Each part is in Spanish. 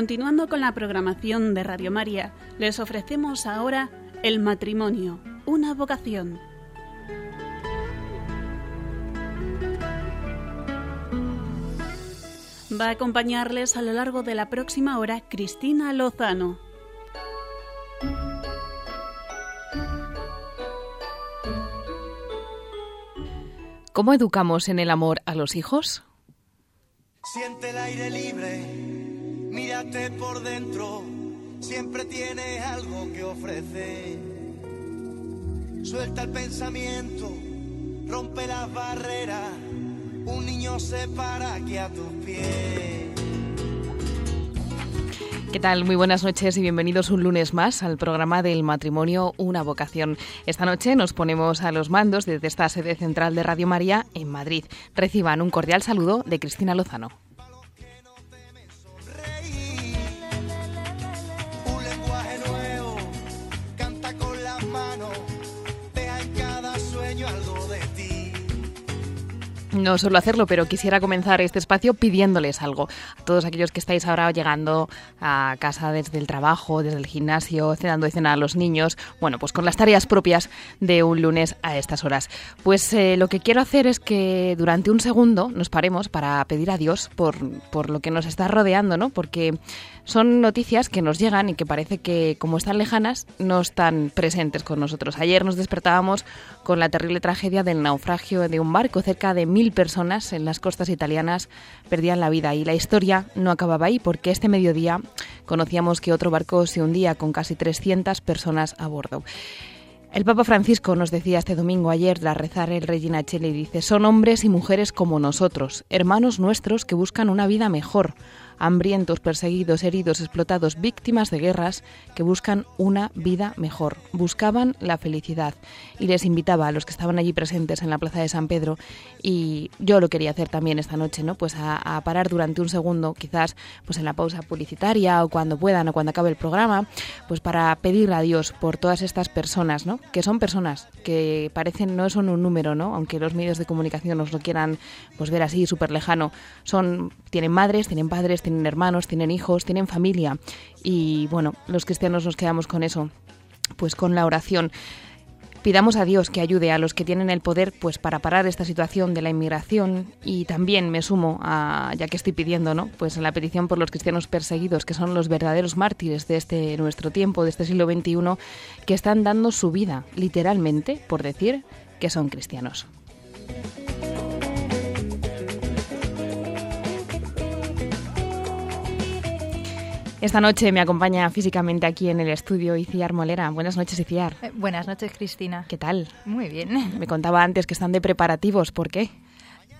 Continuando con la programación de Radio María, les ofrecemos ahora El matrimonio, una vocación. Va a acompañarles a lo largo de la próxima hora Cristina Lozano. ¿Cómo educamos en el amor a los hijos? Siente el aire libre, mírate por dentro, siempre tienes algo que ofrecer. Suelta el pensamiento, rompe las barreras, un niño se para aquí a tus pies. ¿Qué tal? Muy buenas noches y bienvenidos un lunes más al programa del matrimonio Una vocación. Esta noche nos ponemos a los mandos desde esta sede central de Radio María en Madrid. Reciban un cordial saludo de Cristina Lozano. No suelo hacerlo, pero quisiera comenzar este espacio pidiéndoles algo. A todos aquellos que estáis ahora llegando a casa desde el trabajo, desde el gimnasio, cenando de cena a los niños, bueno, pues con las tareas propias de un lunes a estas horas. Pues eh, lo que quiero hacer es que durante un segundo nos paremos para pedir a Dios por, por lo que nos está rodeando, ¿no? Porque son noticias que nos llegan y que parece que, como están lejanas, no están presentes con nosotros. Ayer nos despertábamos con la terrible tragedia del naufragio de un barco. Cerca de personas en las costas italianas perdían la vida y la historia no acababa ahí porque este mediodía conocíamos que otro barco se hundía con casi 300 personas a bordo. El Papa Francisco nos decía este domingo ayer, tras rezar el Regina Cheli, dice, son hombres y mujeres como nosotros, hermanos nuestros que buscan una vida mejor, hambrientos, perseguidos, heridos, explotados, víctimas de guerras que buscan una vida mejor. Buscaban la felicidad. Y les invitaba a los que estaban allí presentes en la Plaza de San Pedro, y yo lo quería hacer también esta noche, ¿no? Pues a, parar durante un segundo, quizás pues en la pausa publicitaria o cuando puedan o cuando acabe el programa, pues para pedir a Dios por todas estas personas, ¿no? Que son personas que parecen no son un número, ¿no? Aunque los medios de comunicación nos lo quieran pues ver así súper lejano, son tienen madres, tienen padres, tienen hermanos, tienen hijos, tienen familia y bueno, los cristianos nos quedamos con eso, pues con la oración. Pidamos a Dios que ayude a los que tienen el poder pues para parar esta situación de la inmigración y también me sumo a ya que estoy pidiendo, ¿no? Pues a la petición por los cristianos perseguidos, que son los verdaderos mártires de este nuestro tiempo, de este siglo XXI, que están dando su vida literalmente por decir que son cristianos. Esta noche me acompaña físicamente aquí en el estudio Iciar Molera. Buenas noches, Iciar. Eh, buenas noches, Cristina. ¿Qué tal? Muy bien. Me contaba antes que están de preparativos. ¿Por qué?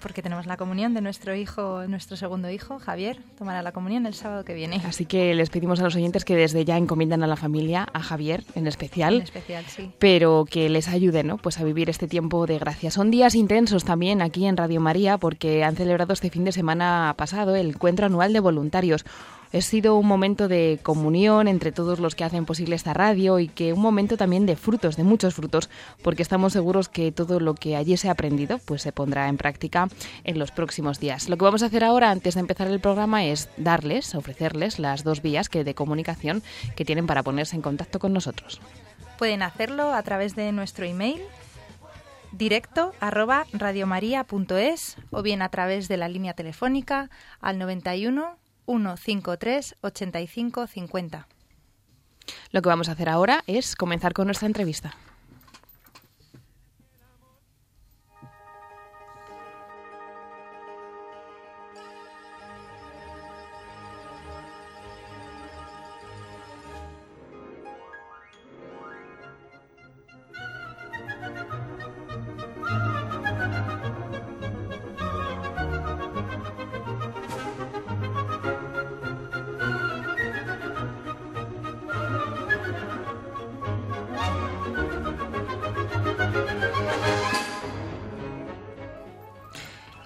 Porque tenemos la comunión de nuestro hijo, nuestro segundo hijo, Javier. Tomará la comunión el sábado que viene. Así que les pedimos a los oyentes que desde ya encomiendan a la familia, a Javier en especial. En especial, sí. Pero que les ayuden, ¿no? Pues a vivir este tiempo de gracia. Son días intensos también aquí en Radio María porque han celebrado este fin de semana pasado el encuentro anual de voluntarios. Ha sido un momento de comunión entre todos los que hacen posible esta radio y que un momento también de frutos, de muchos frutos, porque estamos seguros que todo lo que allí se ha aprendido pues se pondrá en práctica en los próximos días. Lo que vamos a hacer ahora antes de empezar el programa es darles, ofrecerles las dos vías que de comunicación que tienen para ponerse en contacto con nosotros. Pueden hacerlo a través de nuestro email directo arroba radiomaria.es o bien a través de la línea telefónica al 91 153 85 50. Lo que vamos a hacer ahora es comenzar con nuestra entrevista.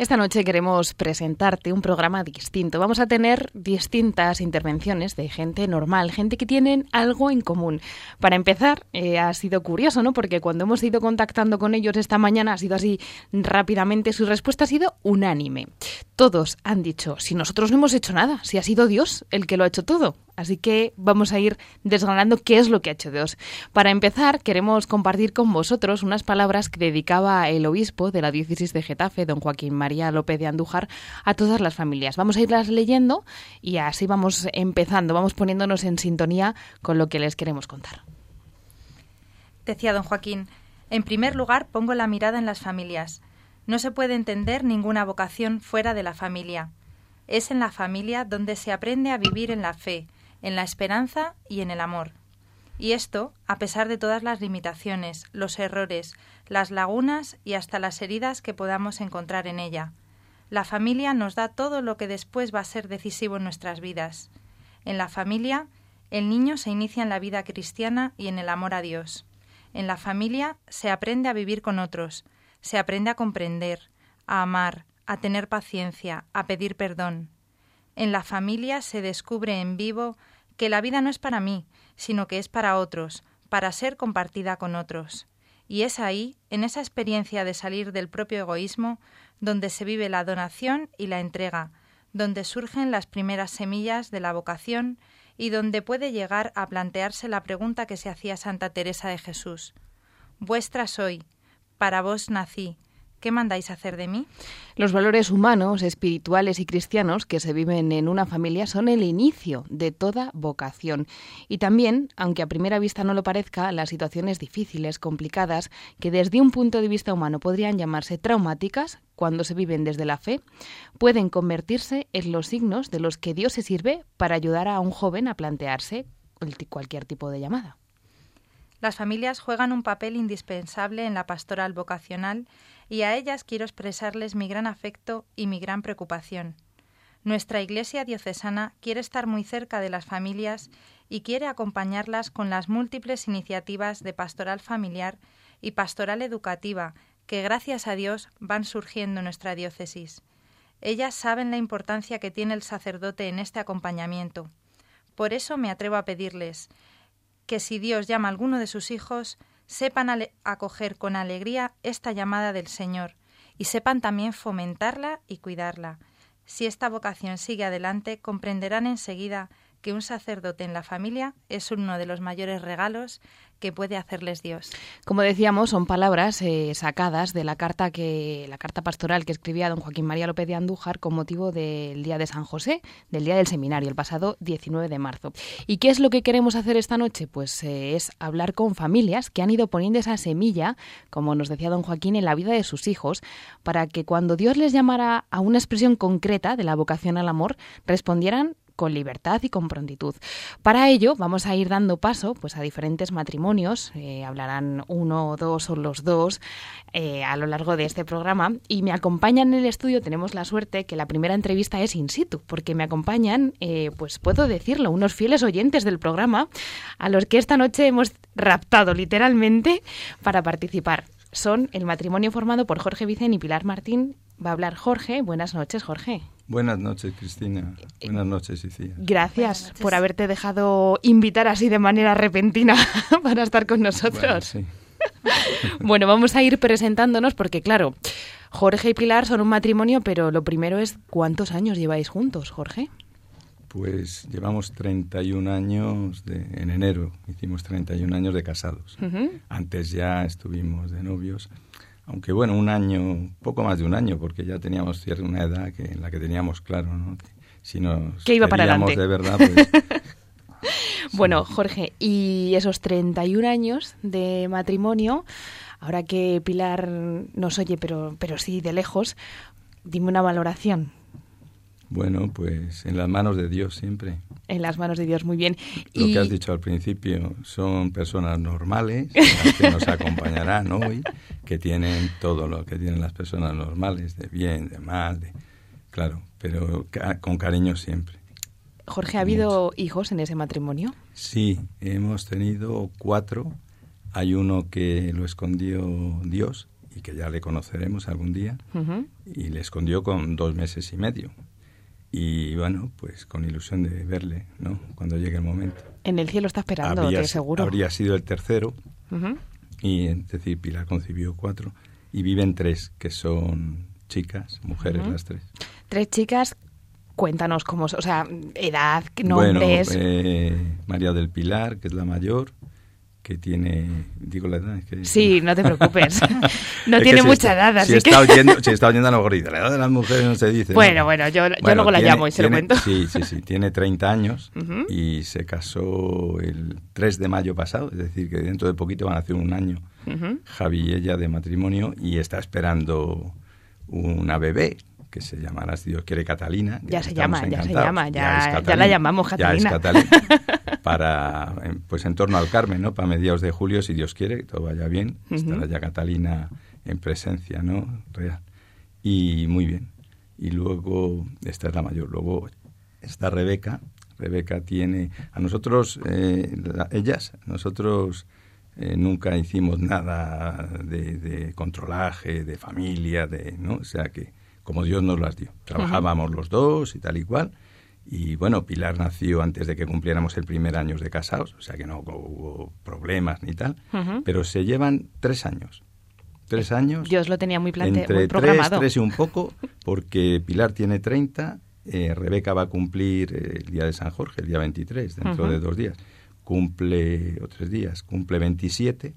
Esta noche queremos presentarte un programa distinto. Vamos a tener distintas intervenciones de gente normal, gente que tienen algo en común. Para empezar, eh, ha sido curioso, ¿no? Porque cuando hemos ido contactando con ellos esta mañana ha sido así rápidamente, su respuesta ha sido unánime. todos han dicho, si nosotros no hemos hecho nada, si ha sido Dios el que lo ha hecho todo. Así que vamos a ir desgranando qué es lo que ha hecho Dios. Para empezar, queremos compartir con vosotros unas palabras que dedicaba el obispo de la diócesis de Getafe, don Joaquín María López de Andújar, a todas las familias. Vamos a irlas leyendo y así vamos empezando, vamos poniéndonos en sintonía con lo que les queremos contar. Decía don Joaquín, en primer lugar pongo la mirada en las familias. No se puede entender ninguna vocación fuera de la familia. Es en la familia donde se aprende a vivir en la fe, en la esperanza y en el amor. Y esto, a pesar de todas las limitaciones, los errores, las lagunas y hasta las heridas que podamos encontrar en ella. La familia nos da todo lo que después va a ser decisivo en nuestras vidas. En la familia, el niño se inicia en la vida cristiana y en el amor a Dios. En la familia se aprende a vivir con otros, se aprende a comprender, a amar, a tener paciencia, a pedir perdón. En la familia se descubre en vivo que la vida no es para mí, sino que es para otros, para ser compartida con otros. Y es ahí, en esa experiencia de salir del propio egoísmo, donde se vive la donación y la entrega, donde surgen las primeras semillas de la vocación y donde puede llegar a plantearse la pregunta que se hacía Santa Teresa de Jesús. Vuestra soy, para vos nací. ¿Qué mandáis hacer de mí? Los valores humanos, espirituales y cristianos que se viven en una familia son el inicio de toda vocación. Y también, aunque a primera vista no lo parezca, las situaciones difíciles, complicadas, que desde un punto de vista humano podrían llamarse traumáticas, cuando se viven desde la fe, pueden convertirse en los signos de los que Dios se sirve para ayudar a un joven a plantearse cualquier tipo de llamada. Las familias juegan un papel indispensable en la pastoral vocacional y a ellas quiero expresarles mi gran afecto y mi gran preocupación. Nuestra Iglesia diocesana quiere estar muy cerca de las familias y quiere acompañarlas con las múltiples iniciativas de pastoral familiar y pastoral educativa que, gracias a Dios, van surgiendo en nuestra diócesis. Ellas saben la importancia que tiene el sacerdote en este acompañamiento. Por eso me atrevo a pedirles que si Dios llama a alguno de sus hijos, sepan acoger con alegría esta llamada del Señor y sepan también fomentarla y cuidarla. Si esta vocación sigue adelante, comprenderán enseguida que un sacerdote en la familia es uno de los mayores regalos que puede hacerles Dios. Como decíamos, son palabras eh, sacadas de la carta que la carta pastoral que escribía don Joaquín María López de Andújar con motivo del Día de San José, del Día del Seminario, el pasado 19 de marzo. ¿Y qué es lo que queremos hacer esta noche? Pues eh, es hablar con familias que han ido poniendo esa semilla, como nos decía don Joaquín, en la vida de sus hijos, para que cuando Dios les llamara a una expresión concreta de la vocación al amor, respondieran con libertad y con prontitud. Para ello vamos a ir dando paso pues, a diferentes matrimonios, eh, hablarán uno, dos o los dos eh, a lo largo de este programa y me acompañan en el estudio, tenemos la suerte que la primera entrevista es in situ, porque me acompañan, eh, pues puedo decirlo, unos fieles oyentes del programa a los que esta noche hemos raptado literalmente para participar. Son el matrimonio formado por Jorge Vicen y Pilar Martín. Va a hablar Jorge. Buenas noches, Jorge. Buenas noches, Cristina. Buenas noches, Iciar. Gracias por haberte dejado invitar así de manera repentina para estar con nosotros. Bueno, vamos a ir presentándonos porque, claro, Jorge y Pilar son un matrimonio, pero lo primero es cuántos años lleváis juntos, Jorge. Pues llevamos 31 años, de, en enero hicimos 31 años de casados. Antes ya estuvimos de novios aunque bueno, un año, poco más de un año, porque ya teníamos cierta una edad que, en la que teníamos claro, ¿no? Si nos que iba para adelante. de verdad, pues, Bueno, Jorge, y esos 31 años de matrimonio, ahora que Pilar nos oye, pero, pero sí de lejos, dime una valoración. Bueno, pues en las manos de Dios siempre. En las manos de Dios, muy bien. Lo que has dicho al principio, son personas normales que nos acompañarán hoy, que tienen todo lo que tienen las personas normales, de bien, de mal, de, claro, pero con cariño siempre. Jorge, ¿ha habido hijos en ese matrimonio? Sí, hemos tenido cuatro. Hay uno que lo escondió Dios y que ya le conoceremos algún día, y le escondió con dos meses y medio y bueno, pues con ilusión de verle, ¿no? Cuando llegue el momento. En el cielo está esperando, te seguro. Habría sido el tercero, y es decir, Pilar concibió cuatro, y viven tres, que son chicas, mujeres las tres. tres chicas, cuéntanos cómo, o sea, edad, Bueno, nombres. eh, María del Pilar, que es la mayor, que tiene, digo la edad, es que... Sí, no te preocupes. No tiene si mucha está- edad, si así que... está oyendo, si está oyendo a lo mejor la edad de las mujeres no se dice. Bueno, ¿no? bueno, yo, yo Bueno, luego la tiene- llamo y se lo cuento. Sí, sí, sí, tiene 30 años y se casó el 3 de mayo pasado, es decir, que dentro de poquito van a hacer un año. Javi y ella de matrimonio y está esperando una bebé que se llamará, si Dios quiere, Catalina. Ya se llama, ya se llama, ya- ya Catalina, la llamamos Ya Catalina. es Catalina. Para, pues en torno al Carmen, ¿no? Para mediados de julio, si Dios quiere, que todo vaya bien, estará ya Catalina en presencia, ¿no? Real. Y muy bien. Y luego, esta es la mayor. Luego está Rebeca. Rebeca tiene, a nosotros, eh, la- ellas, nosotros eh, nunca hicimos nada de, de controlaje, de familia, de, ¿no? O sea que, como Dios nos las dio. Trabajábamos los dos y tal y cual. Y bueno, Pilar nació antes de que cumpliéramos el primer año de casados, o sea que no hubo problemas ni tal, pero se llevan tres años. Tres años. Yo os lo tenía muy, plante entre muy tres, programado. tres y un poco, porque Pilar tiene 30, eh, Rebeca va a cumplir el día de San Jorge, el día 23, dentro de dos días. Cumple, o tres días, cumple 27.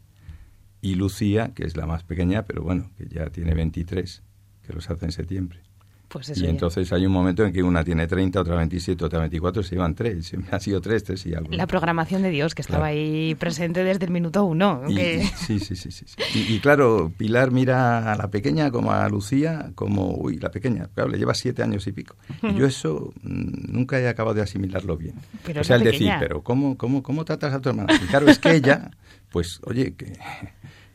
Y Lucía, que es la más pequeña, pero bueno, que ya tiene 23, que los hace en septiembre. Pues eso Y entonces hay un momento en que una tiene 30, otra 27, otra 24, se llevan tres. Ha sido tres, tres y algo. La programación de Dios, que estaba Claro. ahí presente desde el minuto uno. Y- que- sí, sí, sí, sí. sí. Y, y claro, Pilar mira a la pequeña como a Lucía, como, uy, la pequeña, claro, le lleva siete años y pico. Y yo eso mm, nunca he acabado de asimilarlo bien. Pero o sea, el decir, pero ¿cómo, cómo, ¿cómo tratas a tu hermana? Y claro, es que ella, pues, oye, que,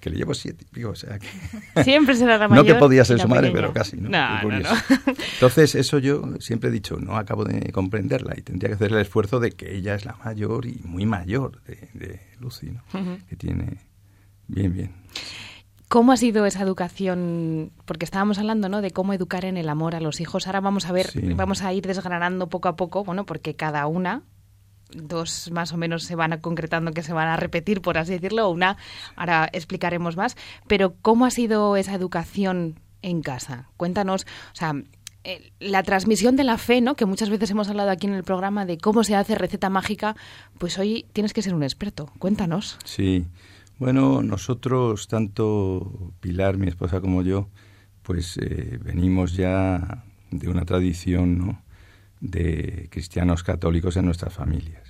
que le llevo siete y pico, o sea, que... Siempre será la No mayor. que podía ser su madre, pequeña. pero casi, ¿no? No, no, no. Entonces, eso yo siempre he dicho, no acabo de comprenderla y tendría que hacer el esfuerzo de que ella es la mayor y muy mayor de, de Lucy, ¿no? Que tiene... Bien, bien. ¿Cómo ha sido esa educación? Porque estábamos hablando, ¿no? De cómo educar en el amor a los hijos. Ahora vamos a ver, Sí. vamos a ir desgranando poco a poco, bueno, porque cada una, dos más o menos se van concretando que se van a repetir, por así decirlo, una, ahora explicaremos más. Pero ¿cómo ha sido esa educación en casa? Cuéntanos, o sea, eh, la transmisión de la fe, ¿no? Que muchas veces hemos hablado aquí en el programa de cómo se hace receta mágica, pues hoy tienes que ser un experto. Cuéntanos. Sí. Bueno, nosotros, tanto Pilar, mi esposa, como yo, pues eh, venimos ya de una tradición ¿no? de cristianos católicos en nuestras familias.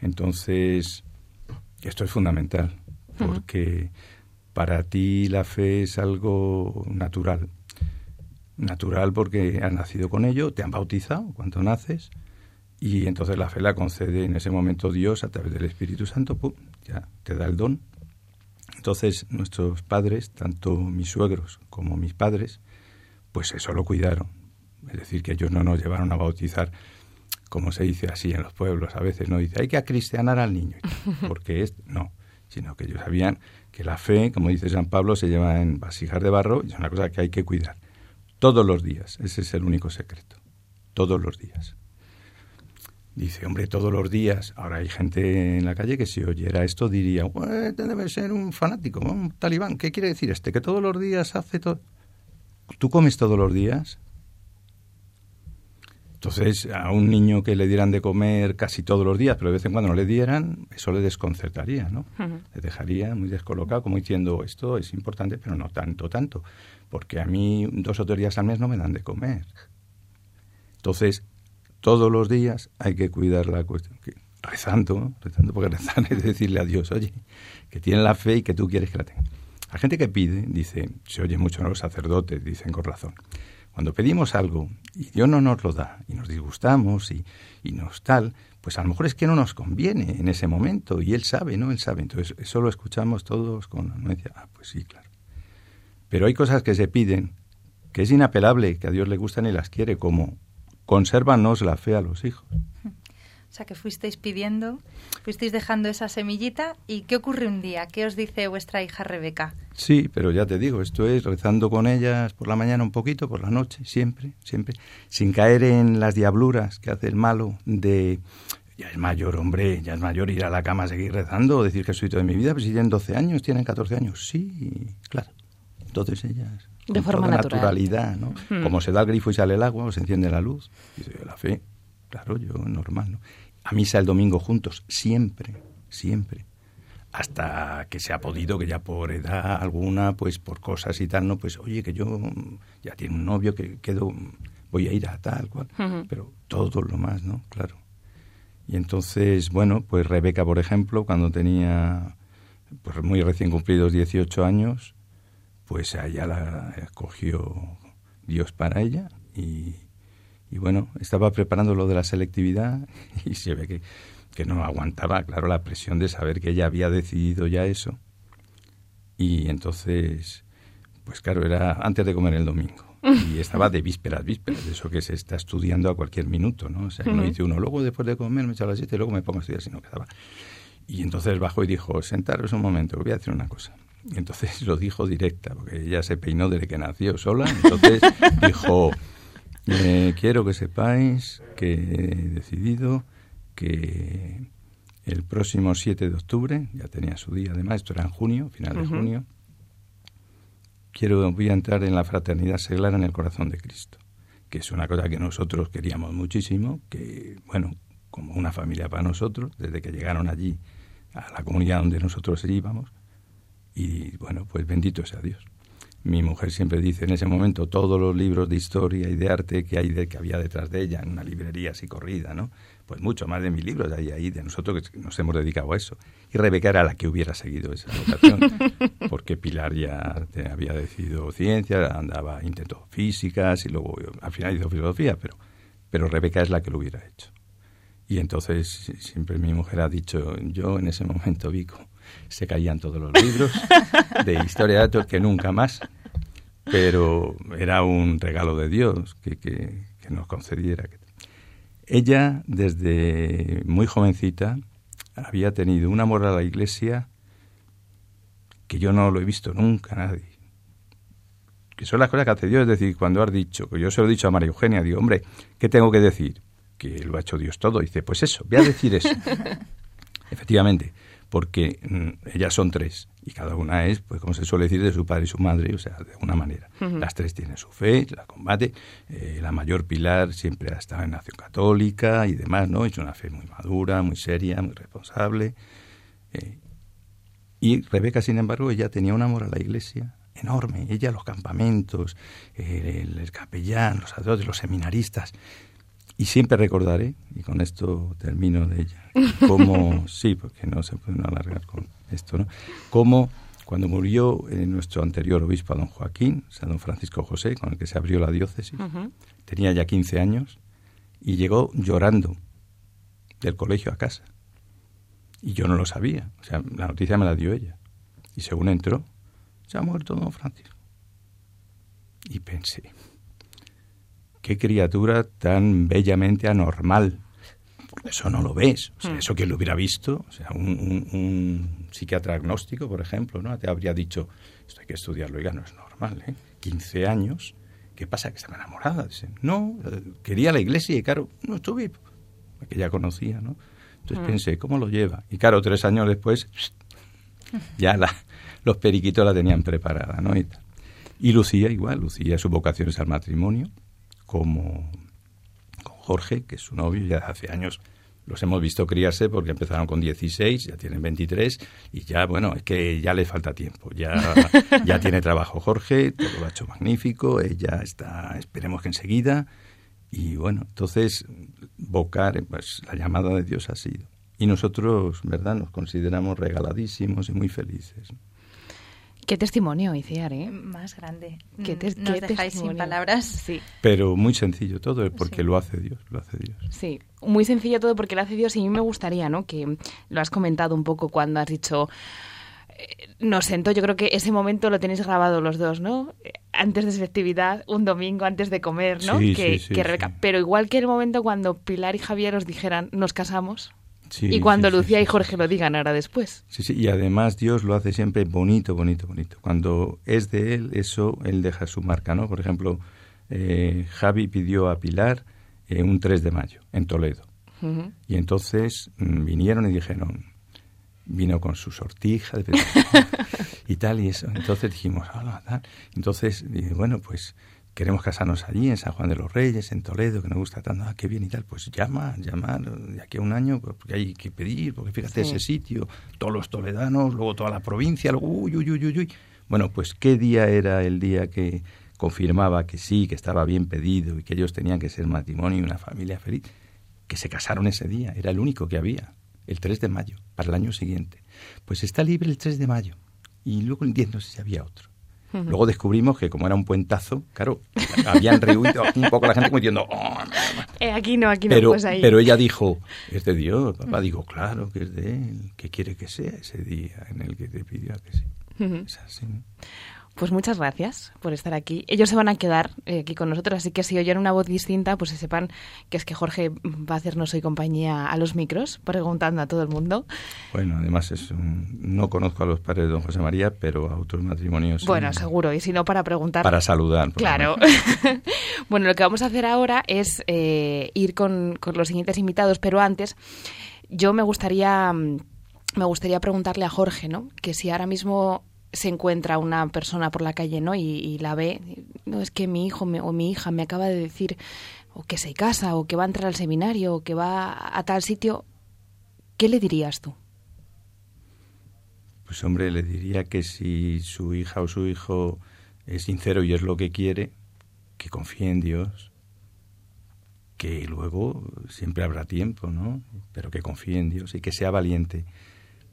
Entonces, esto es fundamental, porque para ti la fe es algo natural. Natural porque has nacido con ello, te han bautizado cuando naces, y entonces la fe la concede en ese momento Dios a través del Espíritu Santo, pum, ya te da el don. Entonces nuestros padres, tanto mis suegros como mis padres, pues eso lo cuidaron. Es decir, que ellos no nos llevaron a bautizar, como se dice así en los pueblos a veces, no dice, hay que acristianar al niño, porque es, no, sino que ellos sabían que la fe, como dice San Pablo, se lleva en vasijas de barro y es una cosa que hay que cuidar. Todos los días, ese es el único secreto, todos los días. Dice, hombre, todos los días. Ahora hay gente en la calle que si oyera esto diría, "Bueno, este debe ser un fanático, un talibán. ¿Qué quiere decir este? Que todos los días hace todo. ¿Tú comes todos los días? Entonces, a un niño que le dieran de comer casi todos los días, pero de vez en cuando no le dieran, eso le desconcertaría, ¿no? Le dejaría muy descolocado, como diciendo, esto es importante, pero no tanto, tanto, porque a mí dos o tres días al mes no me dan de comer. Entonces, todos los días hay que cuidar la cuestión. que- rezando, ¿no? rezando, porque rezar es decirle a Dios, oye, que tiene la fe y que tú quieres que la tenga. La gente que pide, dice, se oye mucho, ¿no? los sacerdotes dicen con razón. Cuando pedimos algo y Dios no nos lo da y nos disgustamos y, y nos tal, pues a lo mejor es que no nos conviene en ese momento y Él sabe, ¿no? Él sabe. Entonces, eso lo escuchamos todos con anuencia. Ah, pues sí, claro. Pero hay cosas que se piden que es inapelable, que a Dios le gustan y las quiere, como consérvanos la fe a los hijos. O sea, que fuisteis pidiendo, fuisteis dejando esa semillita. ¿Y qué ocurre un día? ¿Qué os dice vuestra hija Rebeca? Sí, pero ya te digo, esto es rezando con ellas por la mañana un poquito, por la noche, siempre, siempre, sin caer en las diabluras que hace el malo de ya es mayor, hombre, ya es mayor ir a la cama a seguir rezando o decir que soy todo de mi vida, pues si tienen 12 años, tienen 14 años, sí, claro. Entonces ellas... De forma toda natural. naturalidad, ¿no? Mm. Como se da el grifo y sale el agua o se enciende la luz. Dice, la fe, claro, yo normal, ¿no? A misa el domingo juntos, siempre, siempre. Hasta que se ha podido, que ya por edad alguna, pues por cosas y tal, ¿no? Pues oye, que yo mm, ya tiene un novio, que quedo, voy a ir a tal cual. Pero todo lo más, ¿no? Claro. Y entonces, bueno, pues Rebeca, por ejemplo, cuando tenía pues muy recién cumplidos 18 años, pues a ella la escogió Dios para ella y, y bueno, estaba preparando lo de la selectividad y se ve que, que no aguantaba, claro, la presión de saber que ella había decidido ya eso. Y entonces, pues claro, era antes de comer el domingo. Y estaba de vísperas, vísperas, de eso que se está estudiando a cualquier minuto, ¿no? O sea, que no dice uno, luego después de comer me echo a las siete y luego me pongo a estudiar, sino que estaba. Y entonces bajó y dijo, sentaros un momento, voy a decir una cosa. Y entonces lo dijo directa, porque ella se peinó desde que nació sola. Entonces dijo, eh, quiero que sepáis que he decidido que el próximo 7 de octubre, ya tenía su día además, esto era en junio, final de junio, quiero, voy a entrar en la fraternidad seglar en el corazón de Cristo, que es una cosa que nosotros queríamos muchísimo, que, bueno, como una familia para nosotros, desde que llegaron allí a la comunidad donde nosotros íbamos, y bueno, pues bendito sea Dios. Mi mujer siempre dice en ese momento todos los libros de historia y de arte que hay de, que había detrás de ella en una librería así corrida, ¿no? Pues mucho más de mil libros hay ahí de nosotros que nos hemos dedicado a eso. Y Rebeca era la que hubiera seguido esa vocación, porque Pilar ya había decidido ciencia, andaba, intentó físicas y luego al final hizo filosofía, pero, pero Rebeca es la que lo hubiera hecho. Y entonces si- siempre mi mujer ha dicho, yo en ese momento vi se caían todos los libros de historia de datos que nunca más, pero era un regalo de Dios que, que- que nos concediera. Ella, desde muy jovencita, había tenido un amor a la iglesia que yo no lo he visto nunca a nadie. Que son las cosas que hace Dios, es decir, cuando has dicho, que yo se lo he dicho a María Eugenia, digo, hombre, ¿qué tengo que decir? Que lo ha hecho Dios todo. dice, pues eso, voy a decir eso. Efectivamente, porque mm, ellas son tres y cada una es, pues como se suele decir, de su padre y su madre, o sea, de alguna manera. Las tres tienen su fe, la combate. eh, la mayor pilar siempre ha estado en Nación Católica y demás, ¿no? Es una fe muy madura, muy seria, muy responsable. eh, y Rebeca, sin embargo, ella tenía un amor a la iglesia enorme. Ella, los campamentos, el, el capellán, los sacerdotes, los seminaristas. Y siempre recordaré, y con esto termino de ella, cómo, sí, porque no se puede alargar con esto, ¿no? Cómo cuando murió eh, nuestro anterior obispo, don Joaquín, o sea, don Francisco José, con el que se abrió la diócesis, tenía ya 15 años, y llegó llorando del colegio a casa. Y yo no lo sabía, o sea, la noticia me la dio ella. Y según entró, se ha muerto don Francisco. Y pensé, qué criatura tan bellamente anormal. Eso no lo ves. O sea, Hmm. eso que lo hubiera visto, o sea, un, un- un psiquiatra agnóstico, por ejemplo, ¿no? Te habría dicho, esto hay que estudiarlo, oiga, no es normal, ¿eh? 15 años, ¿qué pasa? Que estaba enamorada. Dice, no, eh, quería la iglesia y claro, no estuve, que ya conocía, ¿no? Entonces pensé, ¿cómo lo lleva? Y claro, tres años después, ya la, los periquitos la tenían preparada, ¿no? Y, tal. Y Lucía igual, Lucía su vocación es al matrimonio, como con Jorge, que es su novio, ya hace años los hemos visto criarse porque empezaron con 16, ya tienen 23 y ya, bueno, es que ya le falta tiempo. Ya, ya tiene trabajo Jorge, todo lo ha hecho magnífico, ella está, esperemos que enseguida. Y bueno, entonces, vocar, pues la llamada de Dios ha sido. Y nosotros, ¿verdad?, nos consideramos regaladísimos y muy felices. Qué testimonio, Iciar, ¿eh? Más grande. Qué Mm, tes- Nos qué dejáis sin palabras. Sí, Pero muy sencillo todo, porque Sí. lo hace Dios, lo hace Dios. sí. Muy sencillo todo porque lo hace Dios y a mí me gustaría, ¿no? Que lo has comentado un poco cuando has dicho... eh, Nos sentó, yo creo que ese momento lo tenéis grabado los dos, ¿no? Eh, Antes de selectividad, un domingo antes de comer, ¿no? Sí, que, sí, sí, que Rebeca- sí. Pero igual que el momento cuando Pilar y Javier os dijeran, nos casamos, Sí, y cuando sí, Lucía sí, y Jorge lo digan ahora después. Sí, sí, y además Dios lo hace siempre bonito, bonito, bonito. Cuando es de Él, eso Él deja su marca, ¿no? Por ejemplo, eh, Javi pidió a Pilar eh, un 3 de mayo en Toledo. Y entonces mm, vinieron y dijeron, vino con su sortija y tal, y eso. Entonces dijimos, hola, tal. Entonces, bueno, pues queremos casarnos allí, en San Juan de los Reyes, en Toledo, que nos gusta tanto, ah, qué bien y tal. Pues llama, llama, de aquí a un año, porque hay que pedir, porque fíjate ese sitio, todos los toledanos, luego toda la provincia, luego, uy, uy, uy, uy. Bueno, pues qué día era el día que confirmaba que sí, que estaba bien pedido y que ellos tenían que ser matrimonio y una familia feliz, que se casaron ese día, era el único que había, el 3 de mayo, para el año siguiente. Pues está libre el 3 de mayo y luego entiendo si había otro. Luego descubrimos que como era un puentazo, claro, habían reunido un poco la gente como diciendo, oh, eh, aquí no, aquí no, pero, pues ahí. Pero ella dijo, es de Dios, papá, digo, claro que es de él, que quiere que sea ese día en el que te pidió que sí. Es así. Pues muchas gracias por estar aquí. Ellos se van a quedar eh, aquí con nosotros, así que si oyen una voz distinta, pues sepan que es que Jorge va a hacernos hoy compañía a los micros, preguntando a todo el mundo. Bueno, además es no conozco a los padres de don José María, pero a otros matrimonios. Bueno, seguro, y si no, para preguntar. Para saludar. Claro. bueno, lo que vamos a hacer ahora es eh, ir con, con los siguientes invitados, pero antes yo me gustaría me gustaría preguntarle a Jorge, ¿no? Que si ahora mismo se encuentra una persona por la calle, ¿no? Y, la ve, no es que mi hijo o mi hija me acaba de decir o que se casa o que va a entrar al seminario o que va a tal sitio, ¿qué le dirías tú? Pues hombre, le diría que si su hija o su hijo es sincero y es lo que quiere, que confíe en Dios, que luego siempre habrá tiempo, ¿no? Pero que confíe en Dios y que sea valiente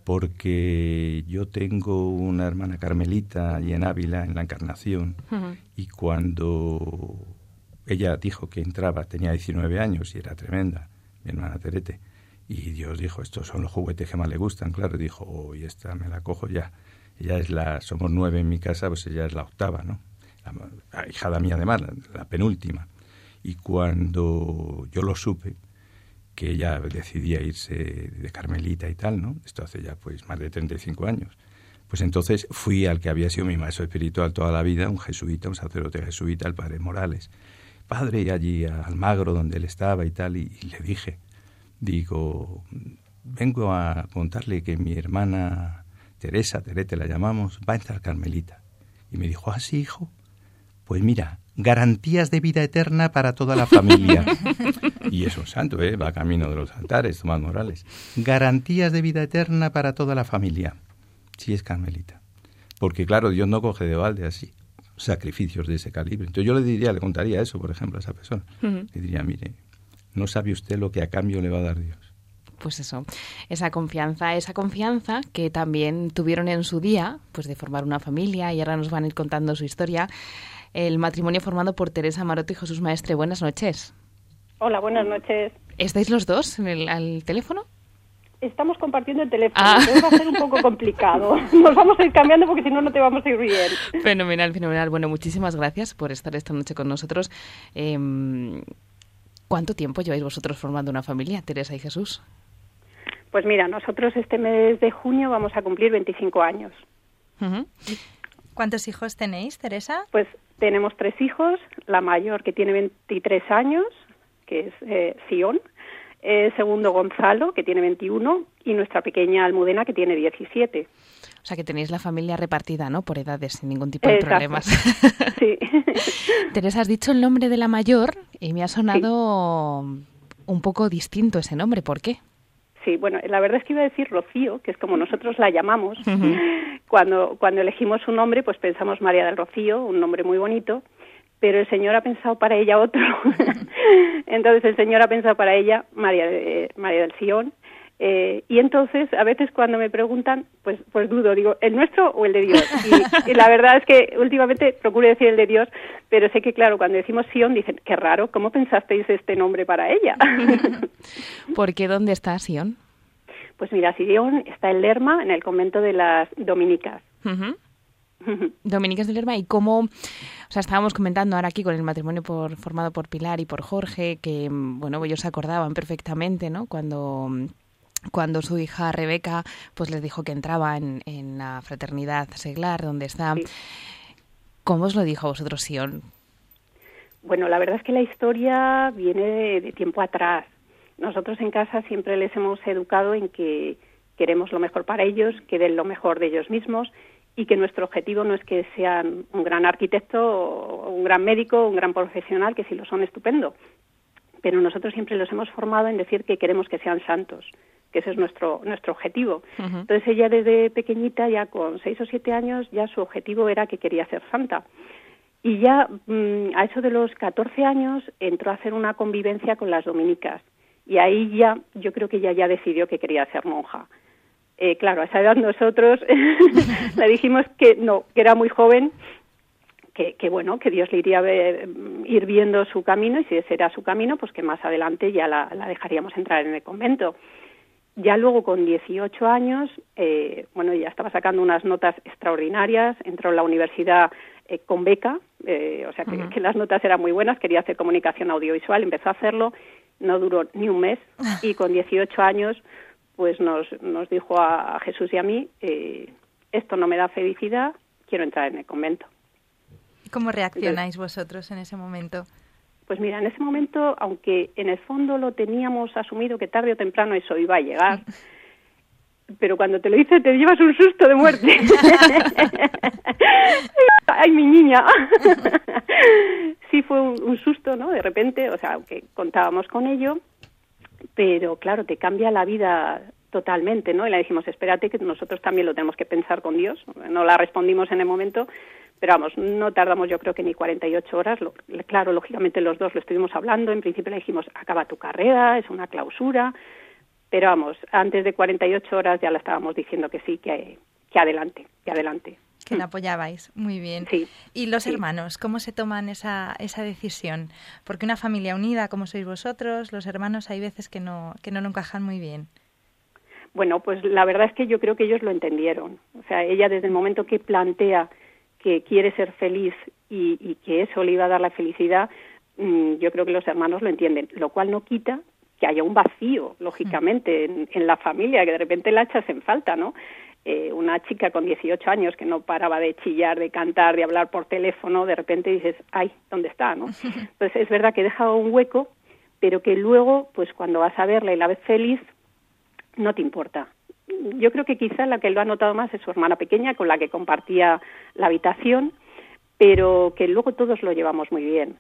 porque yo tengo una hermana carmelita allí en Ávila, en la Encarnación, y cuando ella dijo que entraba, tenía 19 años y era tremenda, mi hermana Terete, y Dios dijo, estos son los juguetes que más le gustan, claro, dijo, oh, y esta me la cojo ya. Ella es la, somos nueve en mi casa, pues ella es la octava, ¿no? La, hijada mía además, la penúltima. Y cuando yo lo supe, que ella decidía irse de Carmelita y tal, ¿no? Esto hace ya pues más de 35 años. Pues entonces fui al que había sido mi maestro espiritual toda la vida, un jesuita, un sacerdote jesuita, el padre Morales. Padre, allí a Almagro, donde él estaba y tal, y, le dije, digo, vengo a contarle que mi hermana Teresa, Terete la llamamos, va a entrar Carmelita. Y me dijo, ¿ah, sí, hijo? Pues mira, garantías de vida eterna para toda la familia. y es un santo, ¿eh? va camino de los altares, Tomás Morales. Garantías de vida eterna para toda la familia. Sí es carmelita. Porque claro, Dios no coge de balde así sacrificios de ese calibre. Entonces yo le diría, le contaría eso, por ejemplo, a esa persona. Le diría, mire, no sabe usted lo que a cambio le va a dar Dios. Pues eso, esa confianza, esa confianza que también tuvieron en su día, pues de formar una familia y ahora nos van a ir contando su historia el matrimonio formado por Teresa Maroto y Jesús Maestre. Buenas noches. Hola, buenas noches. ¿Estáis los dos en el al teléfono? Estamos compartiendo el teléfono, ah. va a ser un poco complicado. Nos vamos a ir cambiando porque si no, no te vamos a ir bien. Fenomenal, fenomenal. Bueno, muchísimas gracias por estar esta noche con nosotros. Em, ¿Cuánto tiempo lleváis vosotros formando una familia, Teresa y Jesús? Pues mira, nosotros este mes de junio vamos a cumplir 25 años. ¿Cuántos hijos tenéis, Teresa? Pues tenemos tres hijos, la mayor que tiene 23 años, que es eh, Sion, el segundo Gonzalo, que tiene 21, y nuestra pequeña Almudena, que tiene 17. O sea que tenéis la familia repartida, ¿no? Por edades, sin ningún tipo de problemas. Sí. Teresa, has dicho el nombre de la mayor y me ha sonado un poco distinto ese nombre. ¿Por qué? Sí, bueno, la verdad es que iba a decir Rocío, que es como nosotros la llamamos. Cuando, cuando elegimos un nombre, pues pensamos María del Rocío, un nombre muy bonito, pero el Señor ha pensado para ella otro. entonces el Señor ha pensado para ella María, María del Sion. Eh, y entonces, a veces cuando me preguntan, pues, pues dudo, digo, ¿el nuestro o el de Dios? Y, la verdad es que últimamente procuro decir el de Dios, pero sé que, claro, cuando decimos Sion, dicen, qué raro, ¿cómo pensasteis este nombre para ella? ¿Por qué dónde está Sion? Pues mira, Sion está en Lerma, en el convento de las Dominicas. Dominicas de Lerma, ¿y cómo, o sea, estábamos comentando ahora aquí con el matrimonio por, formado por Pilar y por Jorge, que, bueno, ellos se acordaban perfectamente, ¿no? Cuando cuando su hija Rebeca pues les dijo que entraba en, en la fraternidad seglar donde está. ¿Cómo os lo dijo a vosotros, Sion? Bueno, la verdad es que la historia viene de, tiempo atrás. Nosotros en casa siempre les hemos educado en que queremos lo mejor para ellos, que den lo mejor de ellos mismos y que nuestro objetivo no es que sean un gran arquitecto, un gran médico, un gran profesional, que si lo son estupendo, pero nosotros siempre los hemos formado en decir que queremos que sean santos, que ese es nuestro nuestro objetivo. Entonces ella desde pequeñita, ya con seis o siete años, ya su objetivo era que quería ser santa. Y ya mm, a eso de los 14 años entró a hacer una convivencia con las dominicas. Y ahí ya, yo creo que ella ya decidió que quería ser monja. Eh, claro, a esa edad nosotros le dijimos que no, que era muy joven, que, que, bueno, que Dios le iría a ver, ir viendo su camino y si ese era su camino, pues que más adelante ya la, la dejaríamos entrar en el convento. Ya luego con 18 años, eh, bueno, ya estaba sacando unas notas extraordinarias, entró en la universidad eh, con beca, eh, o sea que, que, las notas eran muy buenas, quería hacer comunicación audiovisual, empezó a hacerlo, no duró ni un mes y con 18 años pues nos, nos dijo a, a Jesús y a mí, eh, esto no me da felicidad, quiero entrar en el convento. ¿Cómo reaccionáis vosotros en ese momento? Pues mira, en ese momento, aunque en el fondo lo teníamos asumido que tarde o temprano eso iba a llegar, pero cuando te lo dice te llevas un susto de muerte. Ay, mi niña. sí fue un, un, susto, ¿no? De repente, o sea, aunque contábamos con ello, pero claro, te cambia la vida totalmente, ¿no? Y le dijimos, espérate que nosotros también lo tenemos que pensar con Dios. No la respondimos en el momento, pero vamos, no tardamos yo creo que ni 48 horas. Lo, claro, lógicamente los dos lo estuvimos hablando. En principio le dijimos, acaba tu carrera, es una clausura. Pero vamos, antes de 48 horas ya le estábamos diciendo que sí, que, que adelante, que adelante. Que la apoyabais, muy bien. Sí, ¿Y los sí. hermanos, cómo se toman esa, esa decisión? Porque una familia unida como sois vosotros, los hermanos hay veces que no, que no lo encajan muy bien. Bueno, pues la verdad es que yo creo que ellos lo entendieron. O sea, ella desde el momento que plantea que quiere ser feliz y, y que eso le iba a dar la felicidad, mmm, yo creo que los hermanos lo entienden, lo cual no quita que haya un vacío, lógicamente, en, en la familia, que de repente la echas en falta, ¿no? Eh, una chica con 18 años que no paraba de chillar, de cantar, de hablar por teléfono, de repente dices, ay, ¿dónde está? ¿no? Pues es verdad que deja un hueco, pero que luego, pues cuando vas a verla y la ves feliz, no te importa. Yo creo que quizá la que lo ha notado más es su hermana pequeña, con la que compartía la habitación, pero que luego todos lo llevamos muy bien.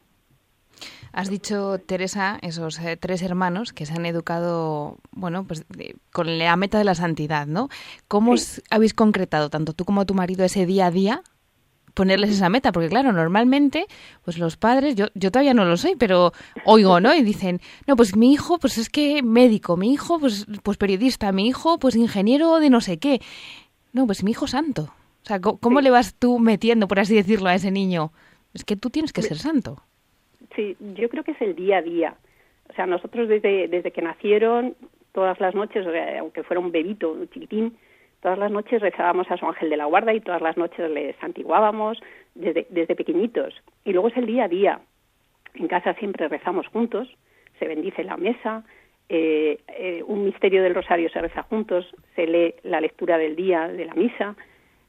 Has dicho, Teresa, esos eh, tres hermanos que se han educado, bueno, pues de, con la meta de la santidad, ¿no? ¿Cómo sí. habéis concretado, tanto tú como tu marido, ese día a día, ponerles esa meta? Porque claro, normalmente, pues los padres, yo, yo todavía no lo soy, pero oigo, ¿no? Y dicen, no, pues mi hijo, pues es que médico, mi hijo, pues, pues periodista, mi hijo, pues ingeniero de no sé qué. No, pues mi hijo santo. O sea, ¿cómo sí. le vas tú metiendo, por así decirlo, a ese niño? Es que tú tienes que ser santo. Sí, yo creo que es el día a día. O sea, nosotros desde, desde que nacieron, todas las noches, aunque fuera un bebito, un chiquitín, todas las noches rezábamos a su ángel de la guarda y todas las noches les santiguábamos desde, desde pequeñitos. Y luego es el día a día. En casa siempre rezamos juntos, se bendice la mesa, eh, eh, un misterio del rosario se reza juntos, se lee la lectura del día de la misa.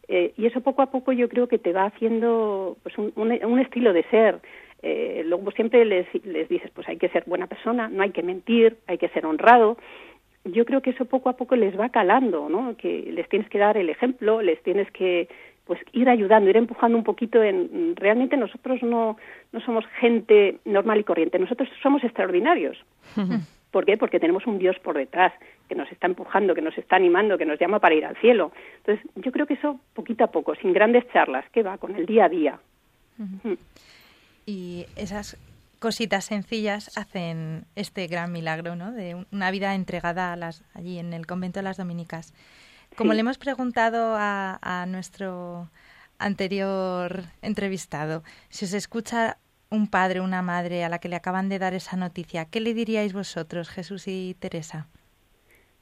Eh, y eso poco a poco yo creo que te va haciendo pues un, un, un estilo de ser eh, luego siempre les, les dices, pues hay que ser buena persona, no hay que mentir, hay que ser honrado. Yo creo que eso poco a poco les va calando, ¿no? Que les tienes que dar el ejemplo, les tienes que pues ir ayudando, ir empujando un poquito en realmente nosotros no no somos gente normal y corriente, nosotros somos extraordinarios. ¿Por qué? Porque tenemos un Dios por detrás que nos está empujando, que nos está animando, que nos llama para ir al cielo. Entonces, yo creo que eso poquito a poco, sin grandes charlas, que va con el día a día. -huh y esas cositas sencillas hacen este gran milagro, ¿no? De una vida entregada a las, allí en el convento de las dominicas. Como sí. le hemos preguntado a, a, nuestro anterior entrevistado, si os escucha un padre o una madre a la que le acaban de dar esa noticia, ¿qué le diríais vosotros, Jesús y Teresa?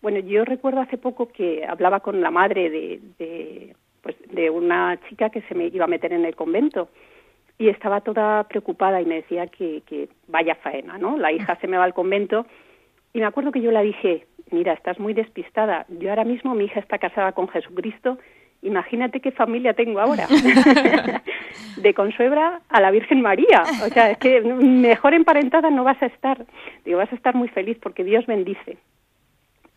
Bueno, yo recuerdo hace poco que hablaba con la madre de, de, pues, de una chica que se me iba a meter en el convento y estaba toda preocupada y me decía que, que vaya faena, ¿no? La hija se me va al convento. Y me acuerdo que yo la dije, mira, estás muy despistada, yo ahora mismo mi hija está casada con Jesucristo, imagínate qué familia tengo ahora, de consuebra a la Virgen María, o sea, es que mejor emparentada no vas a estar, digo, vas a estar muy feliz porque Dios bendice.